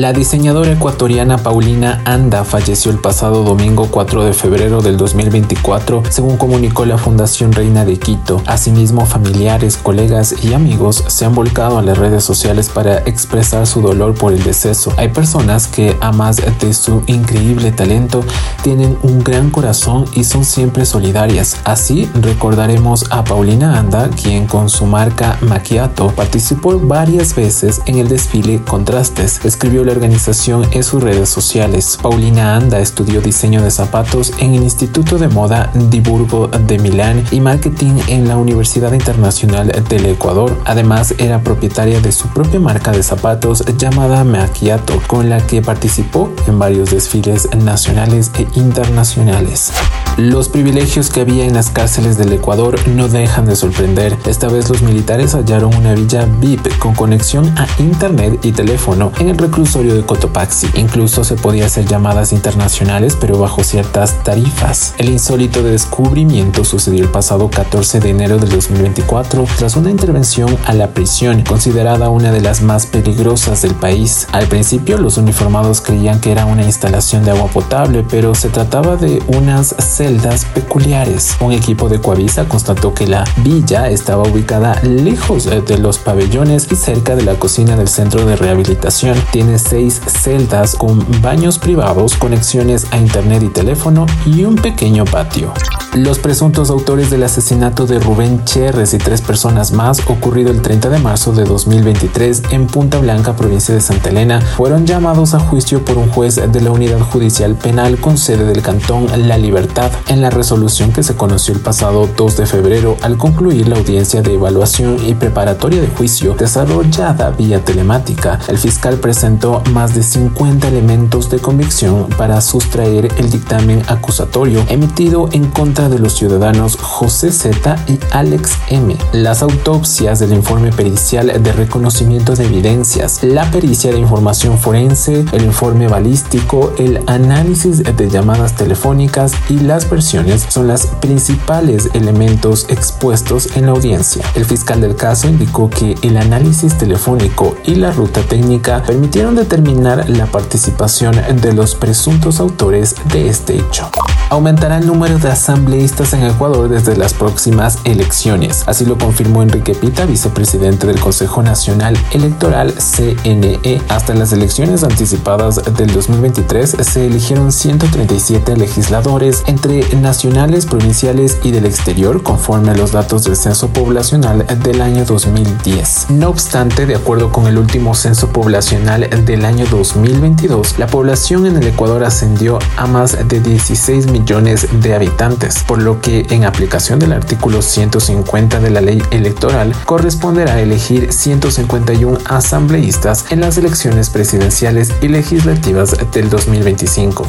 La diseñadora ecuatoriana Paulina Anda falleció el pasado domingo 4 de febrero del 2024, según comunicó la Fundación Reina de Quito. Asimismo, familiares, colegas y amigos se han volcado a las redes sociales para expresar su dolor por el deceso. Hay personas que, a más de su increíble talento, tienen un gran corazón y son siempre solidarias. Así recordaremos a Paulina Anda, quien con su marca Macchiato participó varias veces en el desfile Contrastes la organización en sus redes sociales. Paulina Anda estudió diseño de zapatos en el Instituto de Moda Diburgo de Milán y marketing en la Universidad Internacional del Ecuador. Además, era propietaria de su propia marca de zapatos llamada Macchiato, con la que participó en varios desfiles nacionales e internacionales. Los privilegios que había en las cárceles del Ecuador no dejan de sorprender. Esta vez los militares hallaron una villa VIP con conexión a internet y teléfono en el reclusorio de Cotopaxi. Incluso se podía hacer llamadas internacionales pero bajo ciertas tarifas. El insólito descubrimiento sucedió el pasado 14 de enero del 2024 tras una intervención a la prisión considerada una de las más peligrosas del país. Al principio los uniformados creían que era una instalación de agua potable pero se trataba de unas celdas peculiares. Un equipo de Coavisa constató que la villa estaba ubicada lejos de los pabellones y cerca de la cocina del centro de rehabilitación. Tiene seis celdas con baños privados, conexiones a internet y teléfono y un pequeño patio. Los presuntos autores del asesinato de Rubén Cherres y tres personas más ocurrido el 30 de marzo de 2023 en Punta Blanca, provincia de Santa Elena, fueron llamados a juicio por un juez de la Unidad Judicial Penal con sede del Cantón La Libertad en la resolución que se conoció el pasado 2 de febrero al concluir la audiencia de evaluación y preparatoria de juicio desarrollada vía telemática. El fiscal presentó más de 50 elementos de convicción para sustraer el dictamen acusatorio emitido en contra de los ciudadanos José Z y Alex M, las autopsias del informe pericial de reconocimiento de evidencias, la pericia de información forense, el informe balístico, el análisis de llamadas telefónicas y las versiones son los principales elementos expuestos en la audiencia. El fiscal del caso indicó que el análisis telefónico y la ruta técnica permitieron determinar la participación de los presuntos autores de este hecho. Aumentará el número de asambleas en Ecuador desde las próximas elecciones. Así lo confirmó Enrique Pita, vicepresidente del Consejo Nacional Electoral CNE. Hasta las elecciones anticipadas del 2023 se eligieron 137 legisladores entre nacionales, provinciales y del exterior conforme a los datos del censo poblacional del año 2010. No obstante, de acuerdo con el último censo poblacional del año 2022, la población en el Ecuador ascendió a más de 16 millones de habitantes por lo que en aplicación del artículo 150 de la ley electoral corresponderá elegir 151 asambleístas en las elecciones presidenciales y legislativas del 2025.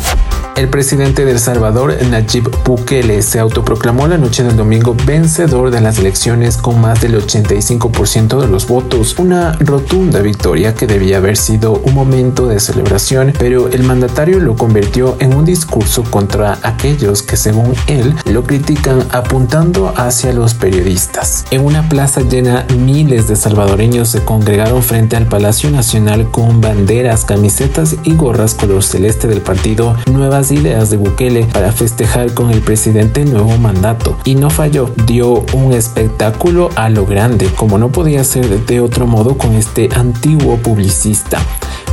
El presidente de El Salvador, Nayib Bukele, se autoproclamó la noche del domingo vencedor de las elecciones con más del 85% de los votos, una rotunda victoria que debía haber sido un momento de celebración, pero el mandatario lo convirtió en un discurso contra aquellos que según él lo critican apuntando hacia los periodistas. En una plaza llena, miles de salvadoreños se congregaron frente al Palacio Nacional con banderas, camisetas y gorras color celeste del partido Nuevas Ideas de Bukele para festejar con el presidente nuevo mandato. Y no falló, dio un espectáculo a lo grande, como no podía ser de otro modo con este antiguo publicista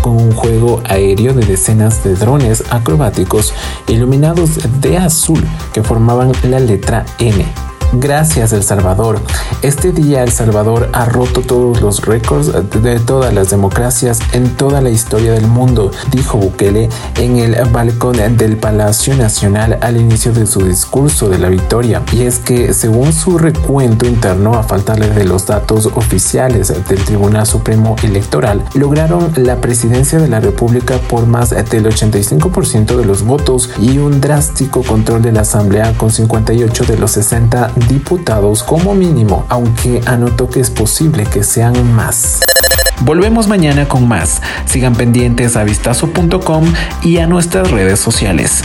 con un juego aéreo de decenas de drones acrobáticos iluminados de azul que formaban la letra N Gracias El Salvador. Este día El Salvador ha roto todos los récords de todas las democracias en toda la historia del mundo, dijo Bukele en el balcón del Palacio Nacional al inicio de su discurso de la victoria. Y es que según su recuento interno, a faltarle de los datos oficiales del Tribunal Supremo Electoral, lograron la presidencia de la República por más del 85% de los votos y un drástico control de la Asamblea con 58 de los 60 diputados como mínimo, aunque anotó que es posible que sean más. Volvemos mañana con más. Sigan pendientes a vistazo.com y a nuestras redes sociales.